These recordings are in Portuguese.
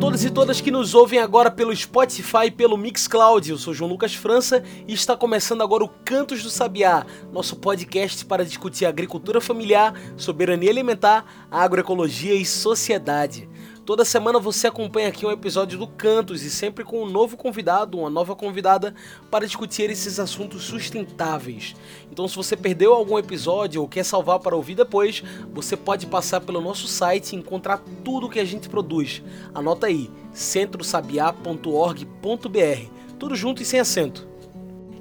Todos e todas que nos ouvem agora pelo Spotify e pelo Mixcloud. Eu sou João Lucas França e está começando agora o Cantos do Sabiá, nosso podcast para discutir agricultura familiar, soberania alimentar, agroecologia e sociedade. Toda semana você acompanha aqui um episódio do Cantos e sempre com um novo convidado, uma nova convidada para discutir esses assuntos sustentáveis. Então, se você perdeu algum episódio ou quer salvar para ouvir depois, você pode passar pelo nosso site e encontrar tudo que a gente produz. Anota aí: centrosabiá.org.br. Tudo junto e sem acento.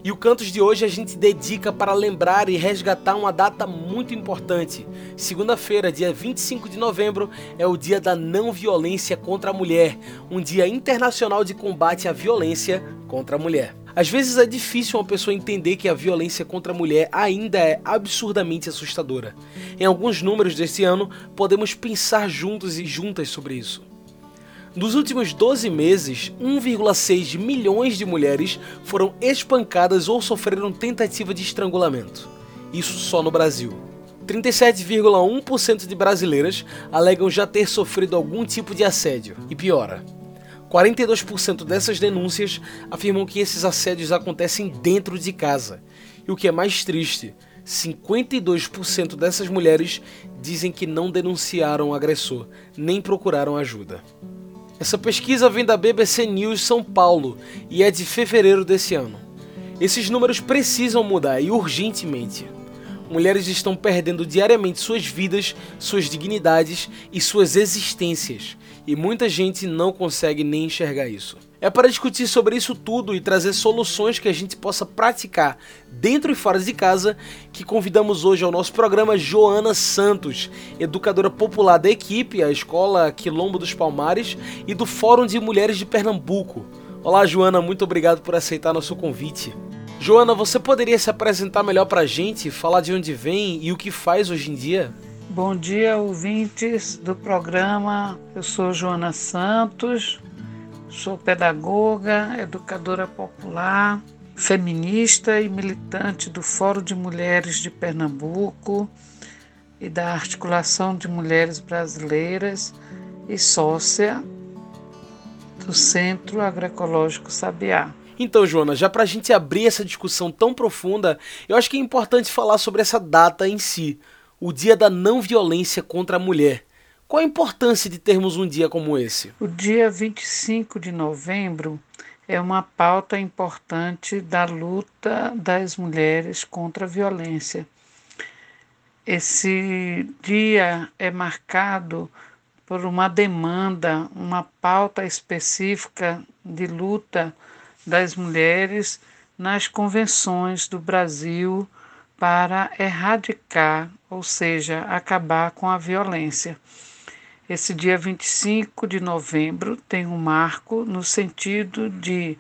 E o Cantos de hoje a gente dedica para lembrar e resgatar uma data muito importante. Segunda-feira, dia 25 de novembro, é o Dia da Não Violência contra a Mulher, um dia internacional de combate à violência contra a mulher. Às vezes é difícil uma pessoa entender que a violência contra a mulher ainda é absurdamente assustadora. Em alguns números desse ano, podemos pensar juntos e juntas sobre isso. Nos últimos 12 meses, 1,6 milhões de mulheres foram espancadas ou sofreram tentativa de estrangulamento. Isso só no Brasil. 37,1% de brasileiras alegam já ter sofrido algum tipo de assédio. E piora. 42% dessas denúncias afirmam que esses assédios acontecem dentro de casa. E o que é mais triste, 52% dessas mulheres dizem que não denunciaram o agressor, nem procuraram ajuda. Essa pesquisa vem da BBC News São Paulo e é de fevereiro desse ano. Esses números precisam mudar e urgentemente. Mulheres estão perdendo diariamente suas vidas, suas dignidades e suas existências, e muita gente não consegue nem enxergar isso. É para discutir sobre isso tudo e trazer soluções que a gente possa praticar dentro e fora de casa que convidamos hoje ao nosso programa Joana Santos, educadora popular da equipe, a Escola Quilombo dos Palmares e do Fórum de Mulheres de Pernambuco. Olá, Joana, muito obrigado por aceitar nosso convite. Joana, você poderia se apresentar melhor para a gente, falar de onde vem e o que faz hoje em dia? Bom dia, ouvintes do programa. Eu sou Joana Santos, Sou pedagoga, educadora popular, feminista e militante do Fórum de Mulheres de Pernambuco e da Articulação de Mulheres Brasileiras e sócia do Centro Agroecológico Sabiá. Então, Joana, já para a gente abrir essa discussão tão profunda, eu acho que é importante falar sobre essa data em si, o Dia da Não Violência contra a Mulher. Qual a importância de termos um dia como esse? O dia 25 de novembro é uma pauta importante da luta das mulheres contra a violência. Esse dia é marcado por uma demanda, uma pauta específica de luta das mulheres nas convenções do Brasil para erradicar, ou seja, acabar com a violência. Esse dia 25 de novembro tem um marco no sentido de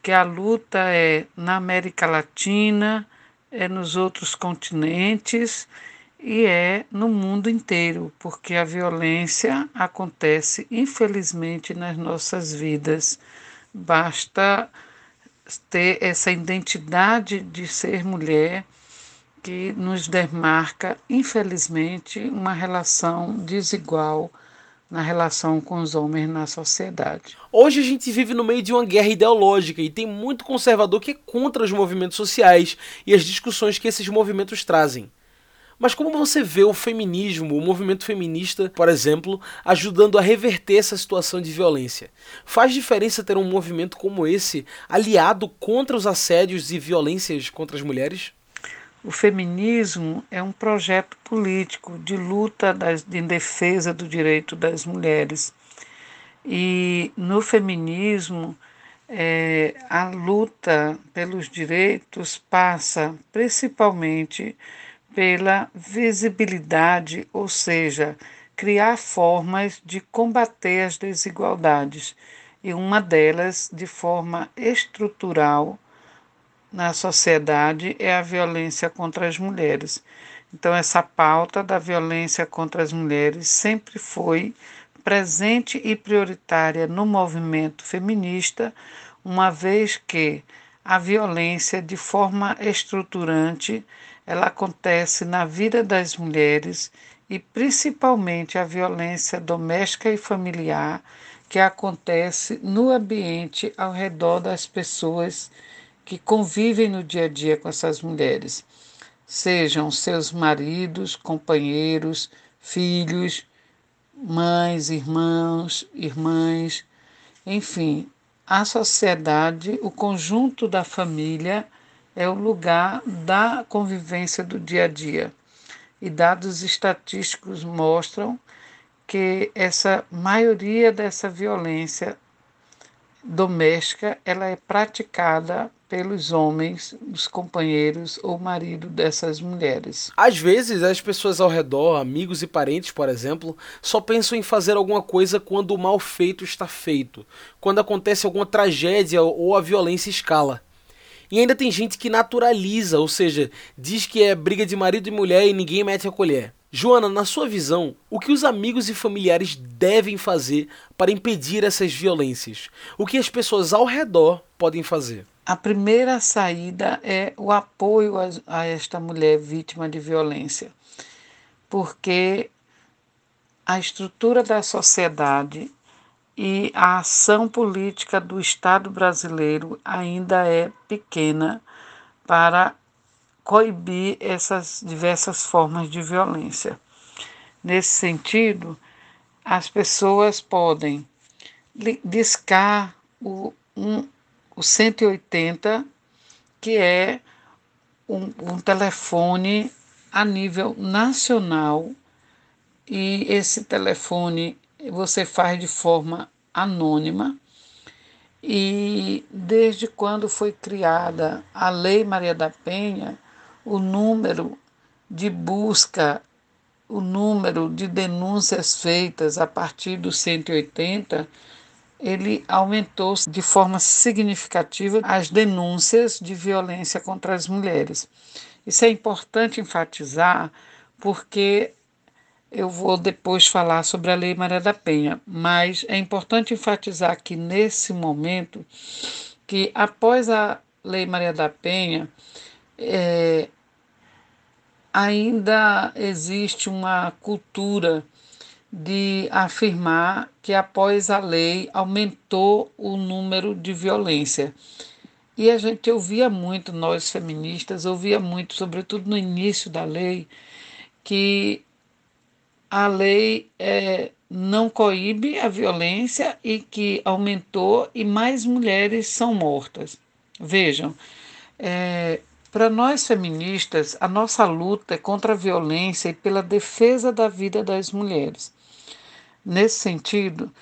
que a luta é na América Latina, é nos outros continentes e é no mundo inteiro, porque a violência acontece, infelizmente, nas nossas vidas. Basta ter essa identidade de ser mulher que nos demarca, infelizmente, uma relação desigual na relação com os homens na sociedade. Hoje a gente vive no meio de uma guerra ideológica e tem muito conservador que é contra os movimentos sociais e as discussões que esses movimentos trazem. Mas como você vê o feminismo, o movimento feminista, por exemplo, ajudando a reverter essa situação de violência? Faz diferença ter um movimento como esse aliado contra os assédios e violências contra as mulheres? O feminismo é um projeto político de luta das, de defesa do direito das mulheres. E no feminismo, é, a luta pelos direitos passa principalmente pela visibilidade, ou seja, criar formas de combater as desigualdades, e uma delas de forma estrutural na sociedade é a violência contra as mulheres. Então, essa pauta da violência contra as mulheres sempre foi presente e prioritária no movimento feminista, uma vez que a violência, de forma estruturante, ela acontece na vida das mulheres e principalmente a violência doméstica e familiar que acontece no ambiente ao redor das pessoas que convivem no dia a dia com essas mulheres, sejam seus maridos, companheiros, filhos, mães, irmãos, irmãs, enfim, a sociedade, o conjunto da família é o lugar da convivência do dia a dia. E dados estatísticos mostram que essa maioria dessa violência doméstica ela é praticada pelos homens, os companheiros ou marido dessas mulheres. Às vezes, as pessoas ao redor, amigos e parentes, por exemplo, só pensam em fazer alguma coisa quando o mal feito está feito, quando acontece alguma tragédia ou a violência escala. E ainda tem gente que naturaliza, ou seja, diz que é briga de marido e mulher e ninguém mete a colher. Joana, na sua visão, o que os amigos e familiares devem fazer para impedir essas violências? O que as pessoas ao redor podem fazer? A primeira saída é o apoio a, a esta mulher vítima de violência, porque a estrutura da sociedade e a ação política do Estado brasileiro ainda é pequena para coibir essas diversas formas de violência. Nesse sentido, as pessoas podem discar o, um, o 180, que é um, um telefone a nível nacional, e esse telefone você faz de forma anônima. E desde quando foi criada a Lei Maria da Penha, o número de busca, o número de denúncias feitas a partir do 180, ele aumentou de forma significativa as denúncias de violência contra as mulheres. Isso é importante enfatizar porque eu vou depois falar sobre a Lei Maria da Penha, mas é importante enfatizar que nesse momento que após a Lei Maria da Penha é, ainda existe uma cultura de afirmar que após a lei aumentou o número de violência. E a gente ouvia muito, nós feministas, ouvia muito, sobretudo no início da lei, que a lei é, não coíbe a violência e que aumentou e mais mulheres são mortas. Vejam, é, para nós feministas, a nossa luta é contra a violência e pela defesa da vida das mulheres. Nesse sentido,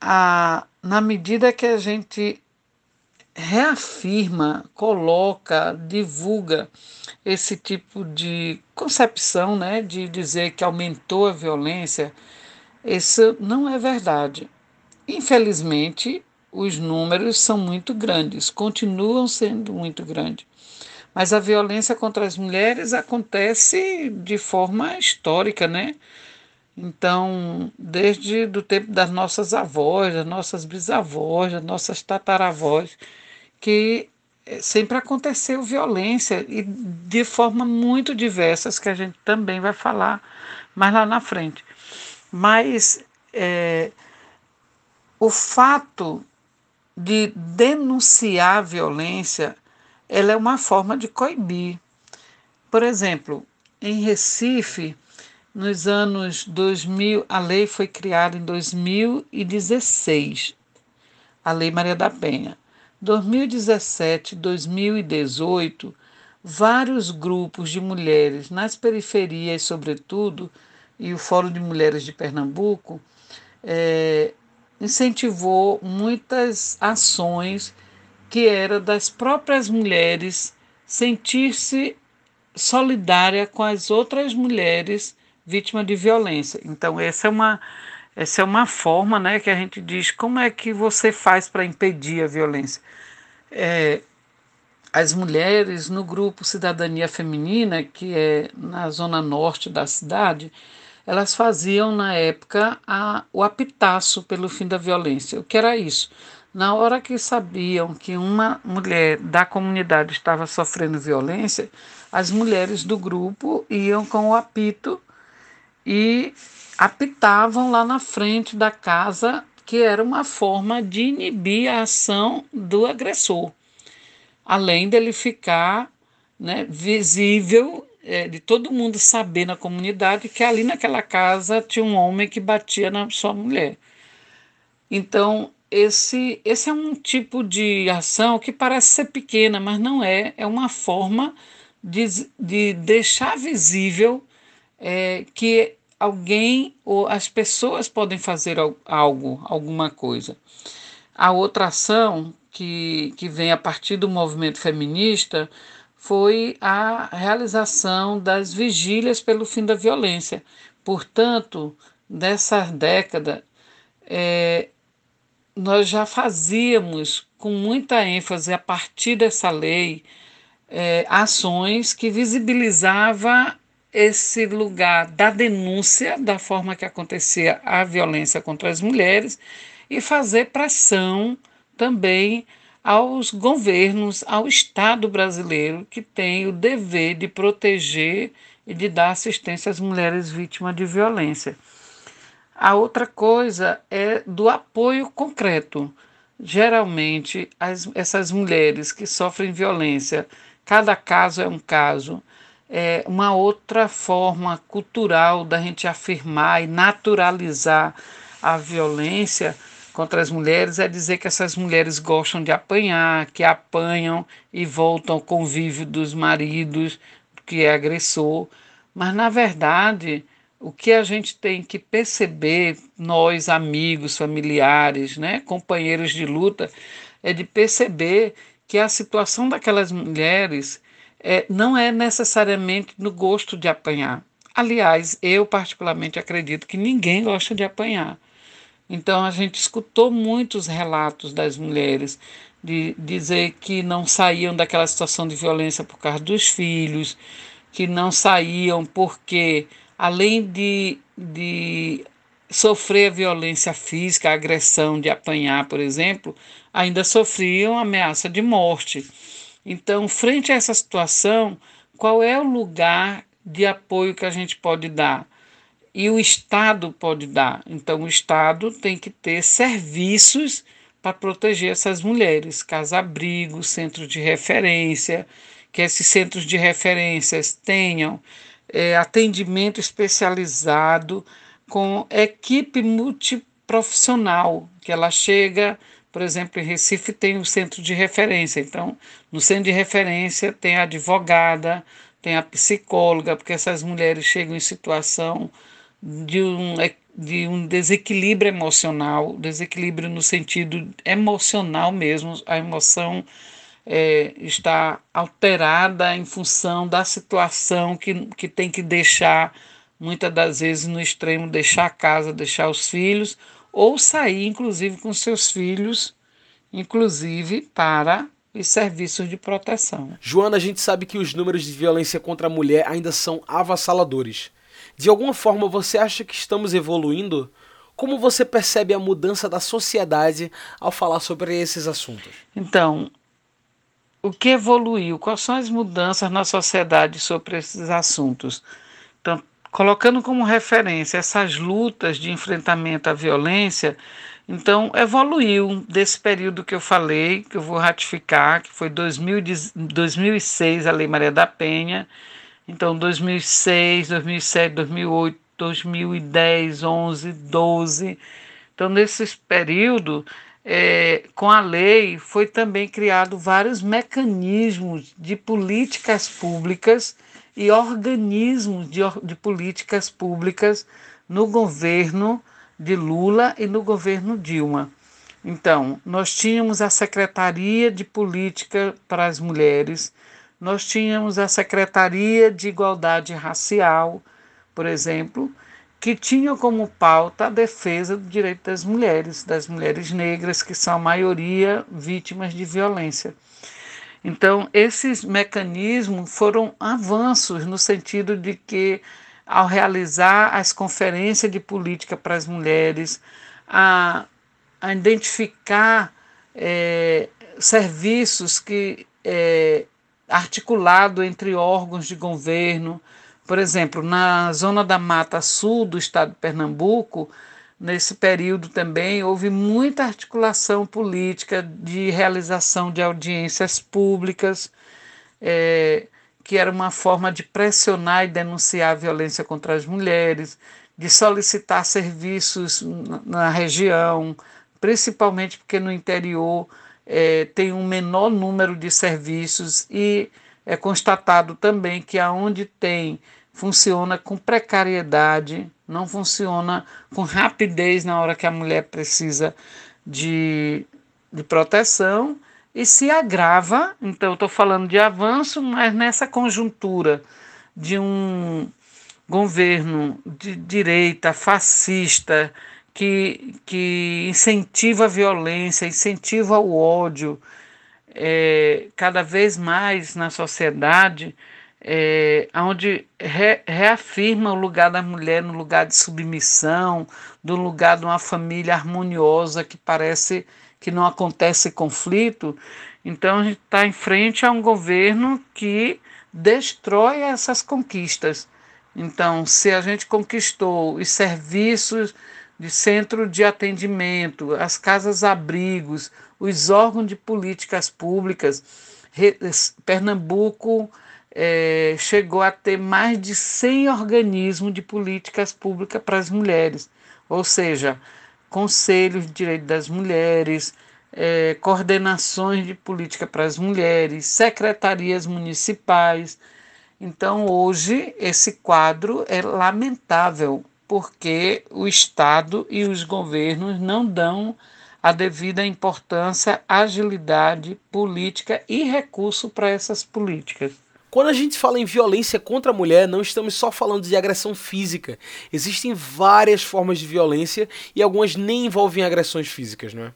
a, na medida que a gente reafirma, coloca, divulga esse tipo de concepção, né, de dizer que aumentou a violência, isso não é verdade. Infelizmente, os números são muito grandes, continuam sendo muito grandes. Mas a violência contra as mulheres acontece de forma histórica, né? Então, desde o tempo das nossas avós, das nossas bisavós, das nossas tataravós, que eh, sempre aconteceu violência e de forma muito diversas, que a gente também vai falar mais lá na frente. Mas é, o fato de denunciar a violência, ela é uma forma de coibir. Por exemplo, em Recife, nos anos 2000, a lei foi criada em 2016, a Lei Maria da Penha. 2017 2018, vários grupos de mulheres nas periferias, sobretudo, e o Fórum de Mulheres de Pernambuco, é, incentivou muitas ações que era das próprias mulheres sentir-se solidária com as outras mulheres vítimas de violência. Então, essa é uma essa é uma forma né, que a gente diz como é que você faz para impedir a violência. É, as mulheres no grupo Cidadania Feminina, que é na zona norte da cidade, elas faziam na época a, o apitaço pelo fim da violência. O que era isso? Na hora que sabiam que uma mulher da comunidade estava sofrendo violência, as mulheres do grupo iam com o apito e apitavam lá na frente da casa, que era uma forma de inibir a ação do agressor, além dele ficar né, visível, é, de todo mundo saber na comunidade que ali naquela casa tinha um homem que batia na sua mulher. Então, esse, esse é um tipo de ação que parece ser pequena, mas não é. É uma forma de, de deixar visível é, que alguém ou as pessoas podem fazer algo, alguma coisa. A outra ação que, que vem a partir do movimento feminista foi a realização das vigílias pelo fim da violência. Portanto, nessa década, é, nós já fazíamos com muita ênfase a partir dessa lei é, ações que visibilizava esse lugar da denúncia da forma que acontecia a violência contra as mulheres e fazer pressão também aos governos, ao Estado brasileiro, que tem o dever de proteger e de dar assistência às mulheres vítimas de violência. A outra coisa é do apoio concreto. Geralmente, as, essas mulheres que sofrem violência, cada caso é um caso, é uma outra forma cultural da gente afirmar e naturalizar a violência contra as mulheres é dizer que essas mulheres gostam de apanhar, que apanham e voltam ao convívio dos maridos, que é agressor. Mas, na verdade, o que a gente tem que perceber, nós, amigos, familiares, né, companheiros de luta, é de perceber que a situação daquelas mulheres é, não é necessariamente no gosto de apanhar. Aliás, eu particularmente acredito que ninguém gosta de apanhar. Então a gente escutou muitos relatos das mulheres de dizer que não saíam daquela situação de violência por causa dos filhos, que não saíam porque além de, de sofrer violência física, agressão, de apanhar, por exemplo, ainda sofriam ameaça de morte. Então, frente a essa situação, qual é o lugar de apoio que a gente pode dar? E o Estado pode dar. Então, o Estado tem que ter serviços para proteger essas mulheres, casa-abrigo, centros de referência, que esses centros de referências tenham é, atendimento especializado com equipe multiprofissional, que ela chega, por exemplo, em Recife tem o centro de referência. Então, no centro de referência tem a advogada, tem a psicóloga, porque essas mulheres chegam em situação de um, de um desequilíbrio emocional, desequilíbrio no sentido emocional mesmo, a emoção é, está alterada em função da situação que, que tem que deixar, muitas das vezes no extremo, deixar a casa, deixar os filhos, ou sair, inclusive, com seus filhos, inclusive para os serviços de proteção. Joana, a gente sabe que os números de violência contra a mulher ainda são avassaladores. De alguma forma, você acha que estamos evoluindo? Como você percebe a mudança da sociedade ao falar sobre esses assuntos? Então, o que evoluiu, quais são as mudanças na sociedade sobre esses assuntos. Então, colocando como referência essas lutas de enfrentamento à violência, então evoluiu desse período que eu falei, que eu vou ratificar, que foi 2000, 2006 a Lei Maria da Penha, então 2006, 2007, 2008, 2010, 11, 12. Então, nesse período, é, com a lei foi também criado vários mecanismos de políticas públicas e organismos de, de políticas públicas no governo de Lula e no governo Dilma. Então, nós tínhamos a Secretaria de Política para as Mulheres, nós tínhamos a Secretaria de Igualdade Racial, por exemplo, que tinham como pauta a defesa do direito das mulheres, das mulheres negras, que são a maioria vítimas de violência. Então, esses mecanismos foram avanços no sentido de que, ao realizar as conferências de política para as mulheres, a, a identificar é, serviços que é, articulado entre órgãos de governo, por exemplo, na zona da Mata Sul do estado de Pernambuco, nesse período também houve muita articulação política de realização de audiências públicas, é, que era uma forma de pressionar e denunciar a violência contra as mulheres, de solicitar serviços na região, principalmente porque no interior é, tem um menor número de serviços e é constatado também que aonde tem funciona com precariedade, não funciona com rapidez na hora que a mulher precisa de, de proteção e se agrava. Então, estou falando de avanço, mas nessa conjuntura de um governo de direita fascista que, que incentiva a violência, incentiva o ódio é, cada vez mais na sociedade é, onde re, reafirma o lugar da mulher no lugar de submissão, do lugar de uma família harmoniosa que parece que não acontece conflito. Então a gente está em frente a um governo que destrói essas conquistas. Então, se a gente conquistou os serviços de centro de atendimento, as casas-abrigos, os órgãos de políticas públicas, Pernambuco é, chegou a ter mais de 100 organismos de políticas públicas para as mulheres, ou seja, conselhos de direito das mulheres, é, coordenações de política para as mulheres, secretarias municipais. Então, hoje, esse quadro é lamentável, porque o Estado e os governos não dão a devida importância, agilidade política e recurso para essas políticas. Quando a gente fala em violência contra a mulher, não estamos só falando de agressão física. Existem várias formas de violência e algumas nem envolvem agressões físicas, não é?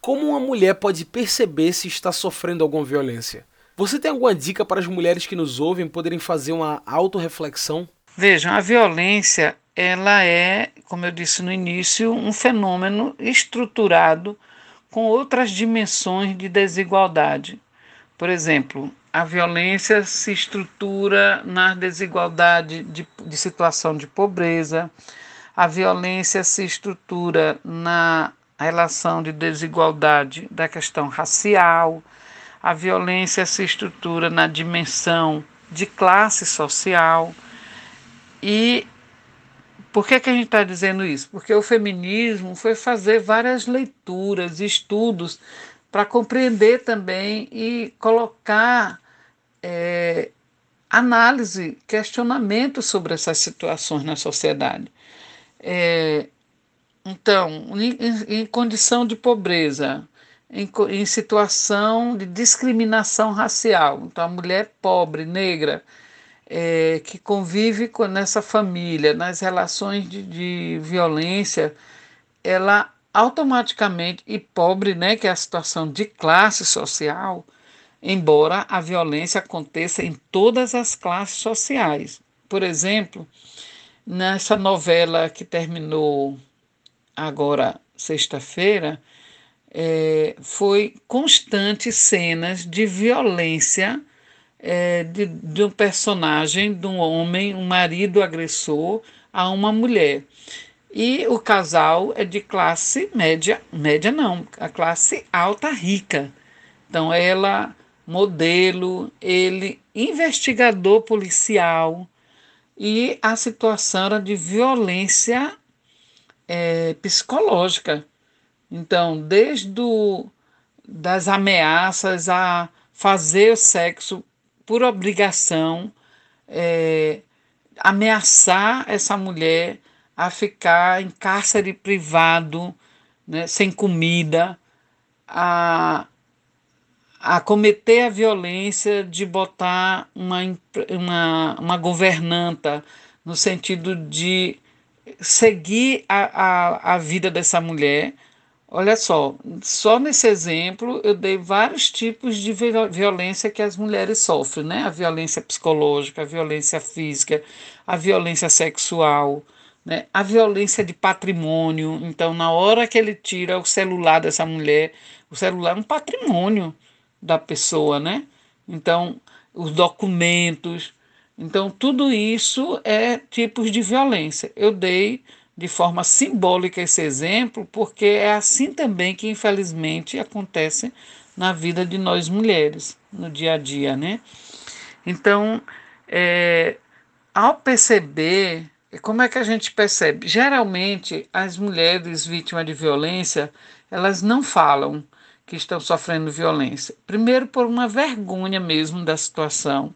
Como uma mulher pode perceber se está sofrendo alguma violência? Você tem alguma dica para as mulheres que nos ouvem poderem fazer uma autorreflexão? Vejam, a violência, ela é, como eu disse no início, um fenômeno estruturado com outras dimensões de desigualdade. Por exemplo, a violência se estrutura na desigualdade de, de situação de pobreza, a violência se estrutura na relação de desigualdade da questão racial, a violência se estrutura na dimensão de classe social. E por que, que a gente está dizendo isso? Porque o feminismo foi fazer várias leituras, estudos para compreender também e colocar é, análise, questionamento sobre essas situações na sociedade. É, então, em, em, condição de pobreza, em, em, situação de discriminação racial, então a mulher pobre, negra, é, que convive com nessa família, nas relações de, de violência, ela automaticamente, e pobre, né, que é a situação de classe social, embora a violência aconteça em todas as classes sociais. Por exemplo, nessa novela que terminou agora sexta-feira, é, foi constante cenas de violência é, de, de um personagem, de um homem, um marido agressor a uma mulher. E o casal é de classe média, média não, a classe alta rica. Então ela, modelo, ele, investigador policial, e a situação era de violência é, psicológica. Então, desde do, das ameaças a fazer o sexo por obrigação, é, ameaçar essa mulher a ficar em cárcere privado, né, sem comida, a, a cometer a violência de botar uma, uma, uma governanta no sentido de seguir a, a, a vida dessa mulher, Olha só, só nesse exemplo eu dei vários tipos de violência que as mulheres sofrem, né? A violência psicológica, a violência física, a violência sexual, né? A violência de patrimônio. Então, na hora que ele tira o celular dessa mulher, o celular é um patrimônio da pessoa, né? Então, os documentos. Então, tudo isso é tipos de violência. Eu dei de forma simbólica esse exemplo, porque é assim também que, infelizmente, acontece na vida de nós mulheres, no dia a dia, né? Então, é, ao perceber, como é que a gente percebe? Geralmente, as mulheres vítimas de violência, elas não falam que estão sofrendo violência. Primeiro, por uma vergonha mesmo da situação.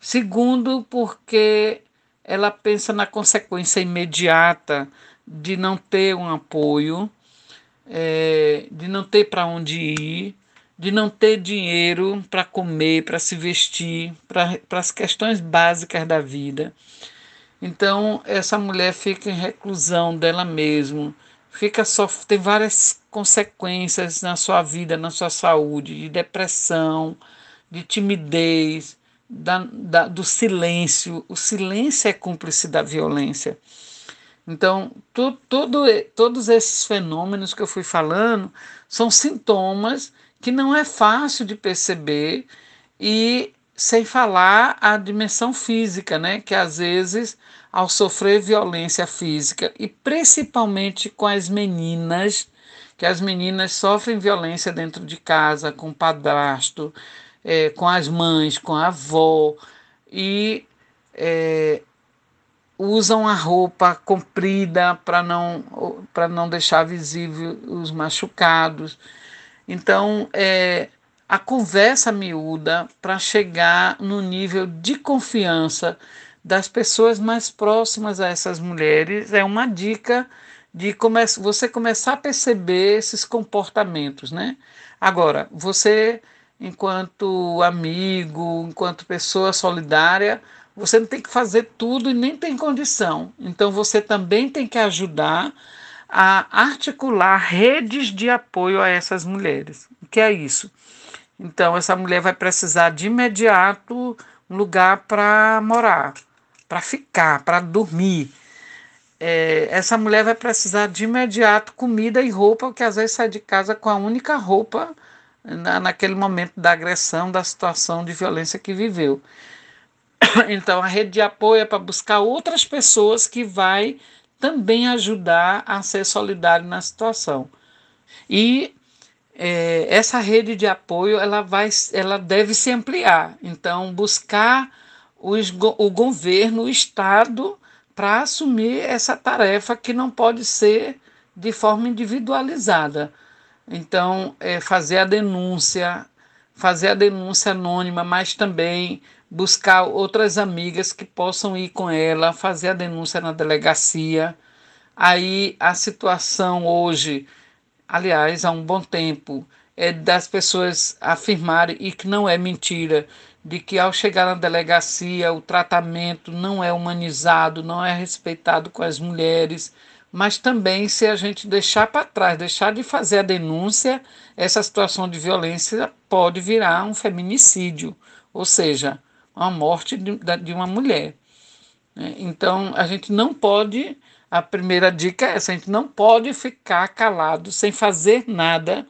Segundo, porque ela pensa na consequência imediata de não ter um apoio, é, de não ter para onde ir, de não ter dinheiro para comer, para se vestir, para as questões básicas da vida. Então, essa mulher fica em reclusão dela mesma, fica só, tem várias consequências na sua vida, na sua saúde, de depressão, de timidez, da, da, do silêncio. O silêncio é cúmplice da violência. Então, tu, tudo, todos esses fenômenos que eu fui falando são sintomas que não é fácil de perceber e sem falar a dimensão física, né? Que às vezes, ao sofrer violência física, e principalmente com as meninas, que as meninas sofrem violência dentro de casa, com o padrasto, é, com as mães, com a avó, e é, usam a roupa comprida para não, não deixar visível os machucados. Então, é, a conversa miúda para chegar no nível de confiança das pessoas mais próximas a essas mulheres é uma dica de come você começar a perceber esses comportamentos, né? Agora, você enquanto amigo, enquanto pessoa solidária, você não tem que fazer tudo e nem tem condição. Então você também tem que ajudar a articular redes de apoio a essas mulheres. O que é isso? Então essa mulher vai precisar de imediato um lugar para morar, para ficar, para dormir. É, essa mulher vai precisar de imediato comida e roupa, porque às vezes sai de casa com a única roupa na, naquele momento da agressão, da situação de violência que viveu. Então, a rede de apoio é para buscar outras pessoas que vai também ajudar a ser solidário na situação. E é, essa rede de apoio ela vai, ela deve se ampliar. Então, buscar os, o governo, o Estado, para assumir essa tarefa que não pode ser de forma individualizada. Então, é, fazer a denúncia, fazer a denúncia anônima, mas também buscar outras amigas que possam ir com ela, fazer a denúncia na delegacia. Aí a situação hoje, aliás, há um bom tempo, é das pessoas afirmarem, e que não é mentira, de que ao chegar na delegacia o tratamento não é humanizado, não é respeitado com as mulheres mas também se a gente deixar para trás, deixar de fazer a denúncia, essa situação de violência pode virar um feminicídio, ou seja, uma morte de, de uma mulher. Né? Então, a gente não pode, a primeira dica é essa, a gente não pode ficar calado sem fazer nada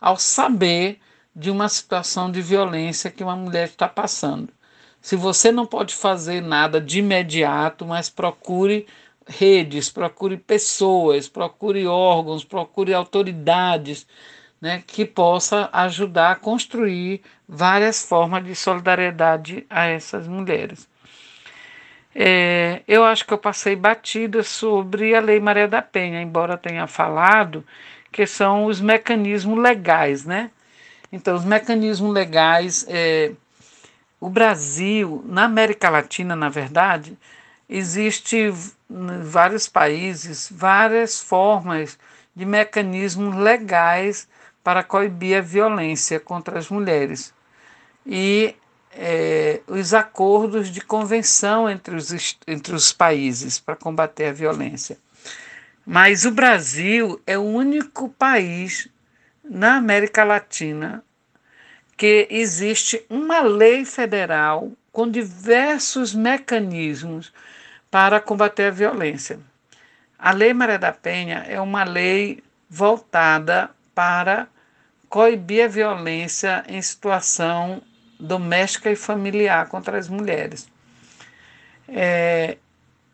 ao saber de uma situação de violência que uma mulher está passando. Se você não pode fazer nada de imediato, mas procure redes, procure pessoas, procure órgãos, procure autoridades né, que possa ajudar a construir várias formas de solidariedade a essas mulheres. É, eu acho que eu passei batida sobre a Lei Maria da Penha, embora tenha falado que são os mecanismos legais, né? Então, os mecanismos legais, é, o Brasil, na América Latina, na verdade, existe em vários países várias formas de mecanismos legais para coibir a violência contra as mulheres. E é, os acordos de convenção entre os, entre os países para combater a violência. Mas o Brasil é o único país na América Latina que existe uma lei federal com diversos mecanismos para combater a violência. A Lei Maria da Penha é uma lei voltada para coibir a violência em situação doméstica e familiar contra as mulheres. É,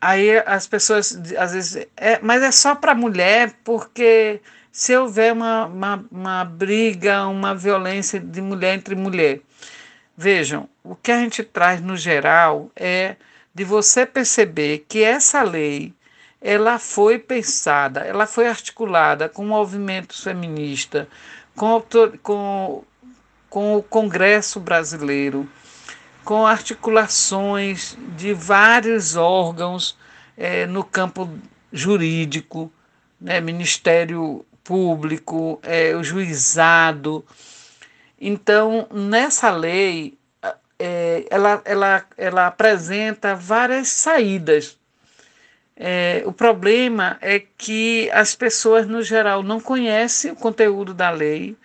aí as pessoas às vezes, é, mas é só para mulher porque se houver uma, uma, uma briga, uma violência de mulher entre mulher. Vejam, o que a gente traz no geral é de você perceber que essa lei ela foi pensada, ela foi articulada com movimentos feministas, com, com, com o Congresso Brasileiro, com articulações de vários órgãos é, no campo jurídico, né, Ministério Público, é, o juizado. Então, nessa lei, é, ela, ela, ela apresenta várias saídas. É, o problema é que as pessoas, no geral, não conhecem o conteúdo da lei,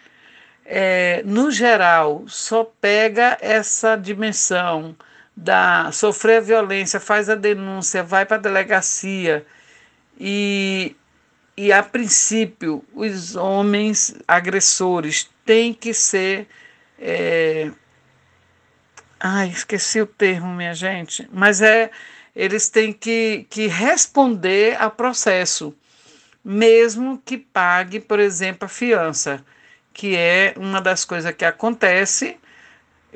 é, no geral, só pega essa dimensão da sofrer violência, faz a denúncia, vai para a delegacia e, e, a princípio, os homens agressores têm que ser. É, Ai, esqueci o termo, minha gente. Mas é, eles têm que, que responder ao processo, mesmo que pague, por exemplo, a fiança, que é uma das coisas que acontece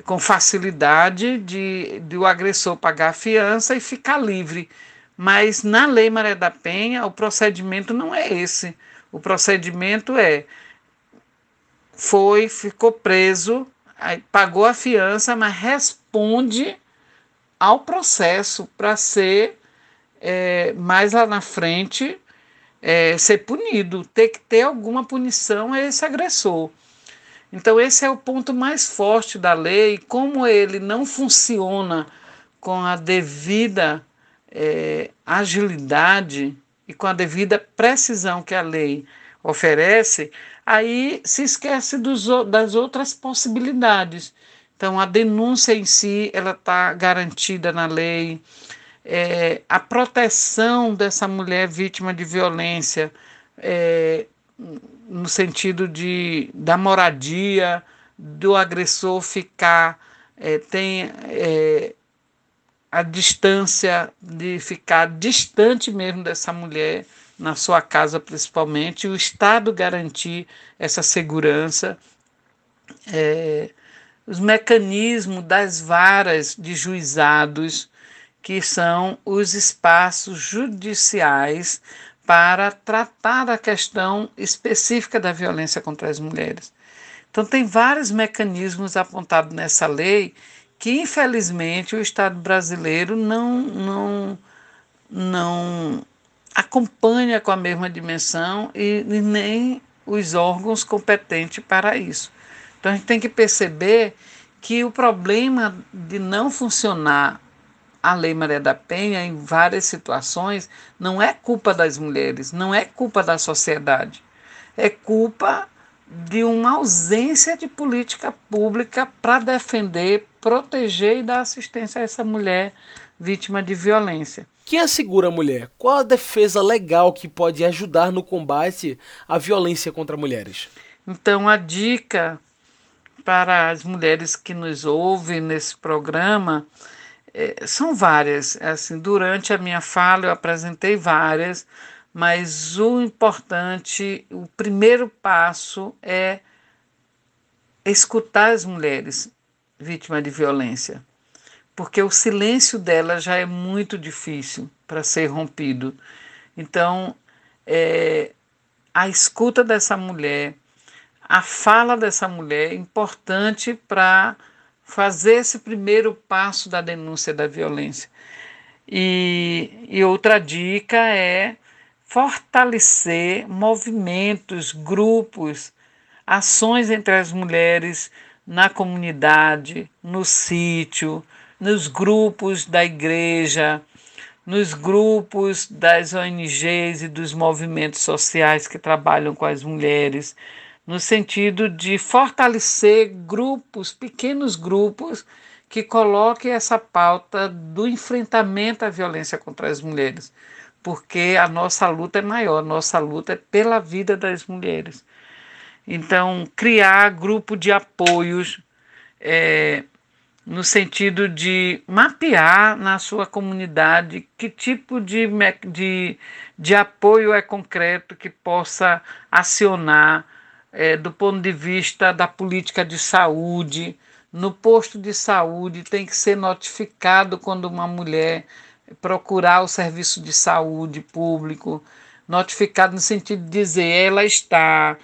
com facilidade de, de o agressor pagar a fiança e ficar livre. Mas na Lei Maria da Penha, o procedimento não é esse. O procedimento é foi, ficou preso, pagou a fiança, mas responde ao processo para ser é, mais lá na frente é, ser punido, ter que ter alguma punição a esse agressor. Então, esse é o ponto mais forte da lei, como ele não funciona com a devida é, agilidade e com a devida precisão que a lei oferece, aí se esquece dos, das outras possibilidades. Então, a denúncia em si, ela está garantida na lei. É, a proteção dessa mulher vítima de violência, é, no sentido de da moradia, do agressor ficar, é, tem é, a distância de ficar distante mesmo dessa mulher, na sua casa principalmente, o Estado garantir essa segurança, é, os mecanismos das varas de juizados, que são os espaços judiciais para tratar da questão específica da violência contra as mulheres. Então, tem vários mecanismos apontados nessa lei que, infelizmente, o Estado brasileiro não, não, não acompanha com a mesma dimensão e, e nem os órgãos competentes para isso. Então a gente tem que perceber que o problema de não funcionar a Lei Maria da Penha em várias situações não é culpa das mulheres, não é culpa da sociedade, é culpa de uma ausência de política pública para defender, proteger e dar assistência a essa mulher vítima de violência. Quem assegura a mulher? Qual a defesa legal que pode ajudar no combate à violência contra mulheres? Então, a dica para as mulheres que nos ouvem nesse programa é, são várias. Assim, durante a minha fala eu apresentei várias, mas o importante, o primeiro passo é escutar as mulheres vítimas de violência porque o silêncio dela já é muito difícil para ser rompido. Então, é, a escuta dessa mulher, a fala dessa mulher é importante para fazer esse primeiro passo da denúncia da violência. E, e outra dica é fortalecer movimentos, grupos, ações entre as mulheres na comunidade, no sítio, nos grupos da igreja, nos grupos das ONGs e dos movimentos sociais que trabalham com as mulheres, no sentido de fortalecer grupos, pequenos grupos, que coloquem essa pauta do enfrentamento à violência contra as mulheres, porque a nossa luta é maior, nossa luta é pela vida das mulheres. Então, criar grupo de apoios é, no sentido de mapear na sua comunidade que tipo de, de, de apoio é concreto que possa acionar é, do ponto de vista da política de saúde. No posto de saúde tem que ser notificado quando uma mulher procurar o serviço de saúde público, notificado no sentido de dizer ela está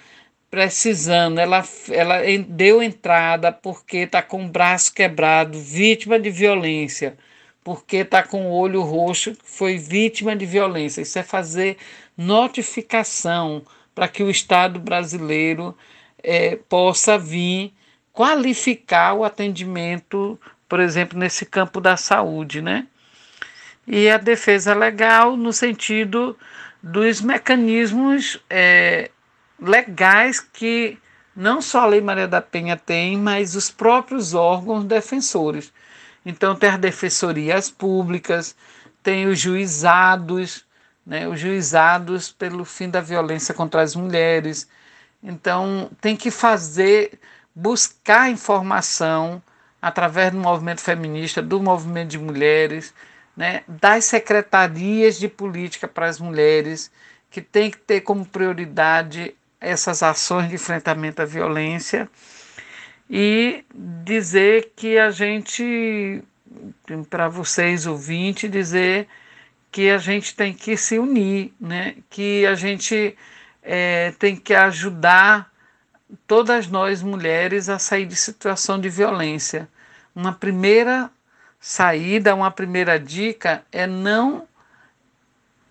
precisando, ela, ela deu entrada porque está com o braço quebrado, vítima de violência, porque está com o olho roxo, foi vítima de violência. Isso é fazer notificação para que o Estado brasileiro é, possa vir qualificar o atendimento, por exemplo, nesse campo da saúde, né? E a defesa legal no sentido dos mecanismos é, legais que não só a Lei Maria da Penha tem, mas os próprios órgãos defensores. Então, tem as defensorias públicas, tem os juizados, né, os juizados pelo fim da violência contra as mulheres. Então, tem que fazer, buscar informação através do movimento feminista, do movimento de mulheres, né, das secretarias de política para as mulheres, que tem que ter como prioridade essas ações de enfrentamento à violência e dizer que a gente, para vocês ouvintes, dizer que a gente tem que se unir, né? que a gente é, tem que ajudar todas nós mulheres a sair de situação de violência. Uma primeira saída, uma primeira dica é não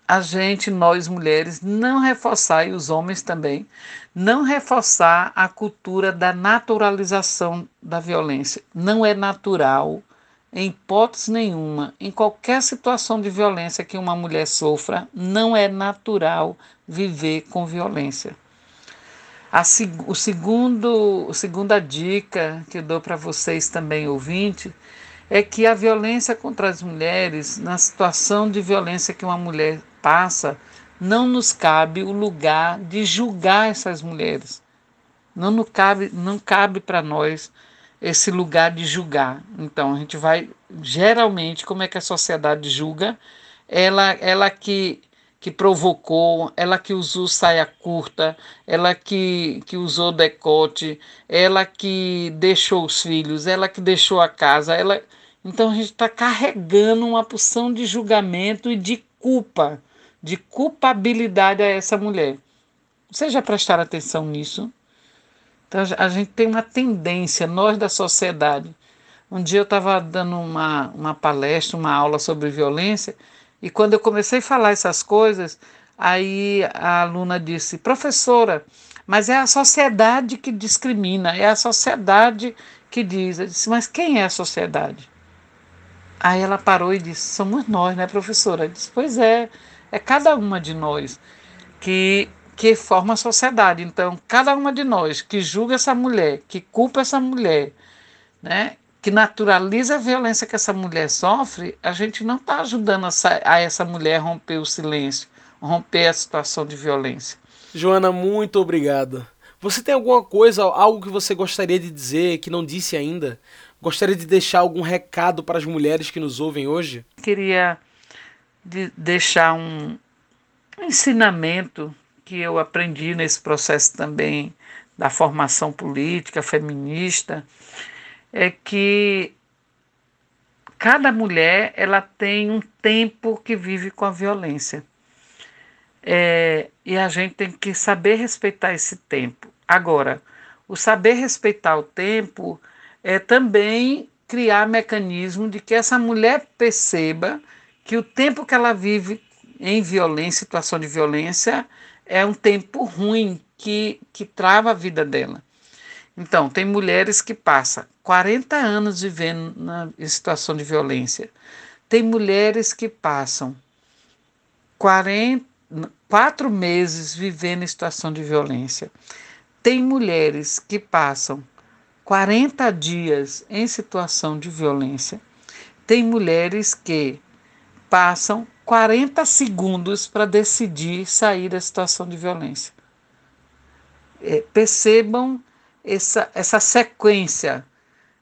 a gente, nós mulheres, não reforçar, e os homens também, não reforçar a cultura da naturalização da violência. Não é natural, em hipótese nenhuma, em qualquer situação de violência que uma mulher sofra, não é natural viver com violência. A, o segundo, a segunda dica que eu dou para vocês também, ouvinte, é que a violência contra as mulheres, na situação de violência que uma mulher passa, não nos cabe o lugar de julgar essas mulheres. Não, cabe, não cabe para nós esse lugar de julgar. Então, a gente vai, geralmente, como é que a sociedade julga? Ela, ela que, que provocou, ela que usou saia curta, ela que, que usou decote, ela que deixou os filhos, ela que deixou a casa, ela. Então a gente está carregando uma porção de julgamento e de culpa de culpabilidade a essa mulher. Vocês já prestaram atenção nisso? Então, a gente tem uma tendência, nós da sociedade. Um dia eu estava dando uma, uma palestra, uma aula sobre violência, e quando eu comecei a falar essas coisas, aí a aluna disse: professora, mas é a sociedade que discrimina, é a sociedade que diz. Eu disse: mas quem é a sociedade? Aí ela parou e disse: somos nós, né, professora? Eu disse: pois é. É cada uma de nós que, que forma a sociedade. Então, cada uma de nós que julga essa mulher, que culpa essa mulher, né, que naturaliza a violência que essa mulher sofre, a gente não está ajudando a, a essa mulher a romper o silêncio, romper a situação de violência. Joana, muito obrigado. Você tem alguma coisa, algo que você gostaria de dizer que não disse ainda? Gostaria de deixar algum recado para as mulheres que nos ouvem hoje? Queria de deixar um ensinamento que eu aprendi nesse processo também da formação política feminista é que cada mulher ela tem um tempo que vive com a violência é, e a gente tem que saber respeitar esse tempo. Agora, o saber respeitar o tempo é também criar mecanismo de que essa mulher perceba que o tempo que ela vive em violência, situação de violência, é um tempo ruim que, que trava a vida dela. Então, tem mulheres que passam 40 anos vivendo na, em situação de violência, Tem mulheres que passam 40, quatro meses vivendo em situação de violência. Tem mulheres que passam 40 dias em situação de violência. Tem mulheres que passam 40 segundos para decidir sair da situação de violência. É, percebam essa, essa sequência.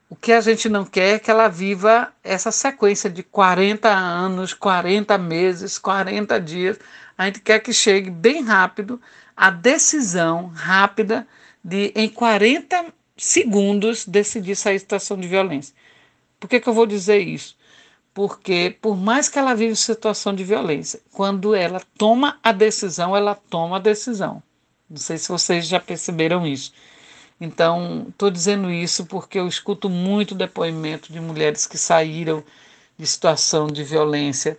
O que a gente não quer é que ela viva essa sequência de 40 anos, 40 meses, 40 dias. A gente quer que chegue bem rápido a decisão rápida de, em 40 segundos, decidir sair da situação de violência. Por que, que eu vou dizer isso? Porque, por mais que ela vive situação de violência, quando ela toma a decisão, ela toma a decisão. Não sei se vocês já perceberam isso. Então, estou dizendo isso porque eu escuto muito depoimento de mulheres que saíram de situação de violência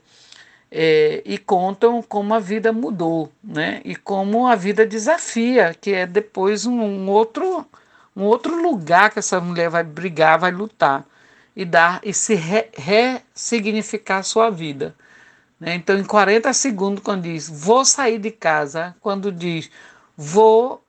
é, e contam como a vida mudou, né? E como a vida desafia, que é depois um, um outro um outro lugar que essa mulher vai brigar, vai lutar e dar e se re, ressignificar a sua vida. Né? Então, em 40 segundos, quando diz vou sair de casa, quando diz vou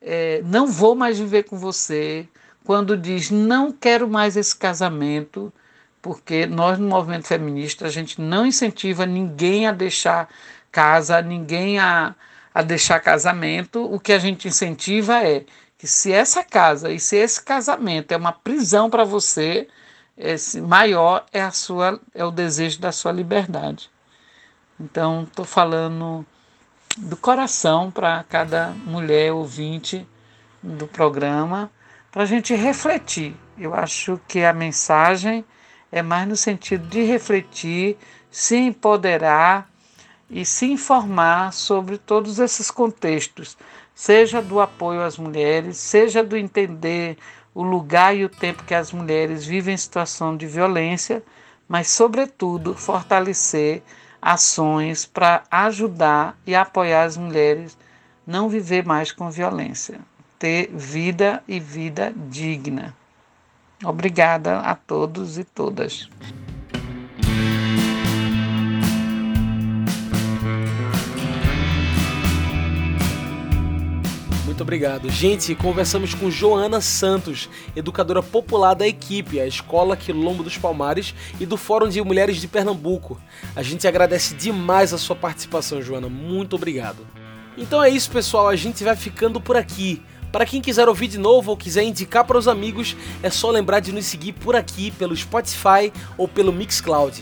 é, não vou mais viver com você, quando diz não quero mais esse casamento, porque nós no movimento feminista a gente não incentiva ninguém a deixar casa, ninguém a, a deixar casamento. O que a gente incentiva é que se essa casa e se esse casamento é uma prisão para você, esse maior é a sua é o desejo da sua liberdade. Então estou falando do coração para cada mulher ouvinte do programa, para a gente refletir. Eu acho que a mensagem é mais no sentido de refletir, se empoderar e se informar sobre todos esses contextos, seja do apoio às mulheres, seja do entender o lugar e o tempo que as mulheres vivem em situação de violência, mas, sobretudo, fortalecer ações para ajudar e apoiar as mulheres não viver mais com violência, ter vida e vida digna. Obrigada a todos e todas. Muito obrigado. Gente, conversamos com Joana Santos, educadora popular da equipe, a Escola Quilombo dos Palmares e do Fórum de Mulheres de Pernambuco. A gente agradece demais a sua participação, Joana. Muito obrigado. Então é isso, pessoal. A gente vai ficando por aqui. Para quem quiser ouvir de novo ou quiser indicar para os amigos, é só lembrar de nos seguir por aqui pelo Spotify ou pelo Mixcloud.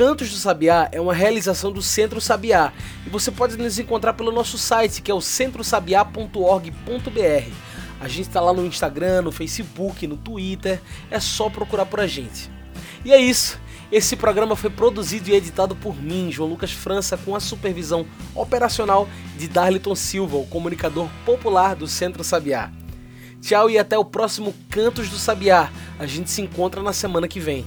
Cantos do Sabiá é uma realização do Centro Sabiá e você pode nos encontrar pelo nosso site que é o centrosabiá.org.br. A gente está lá no Instagram, no Facebook, no Twitter, é só procurar por a gente. E é isso. Esse programa foi produzido e editado por mim, João Lucas França, com a supervisão operacional de Darliton Silva, o comunicador popular do Centro Sabiá. Tchau e até o próximo Cantos do Sabiá. A gente se encontra na semana que vem.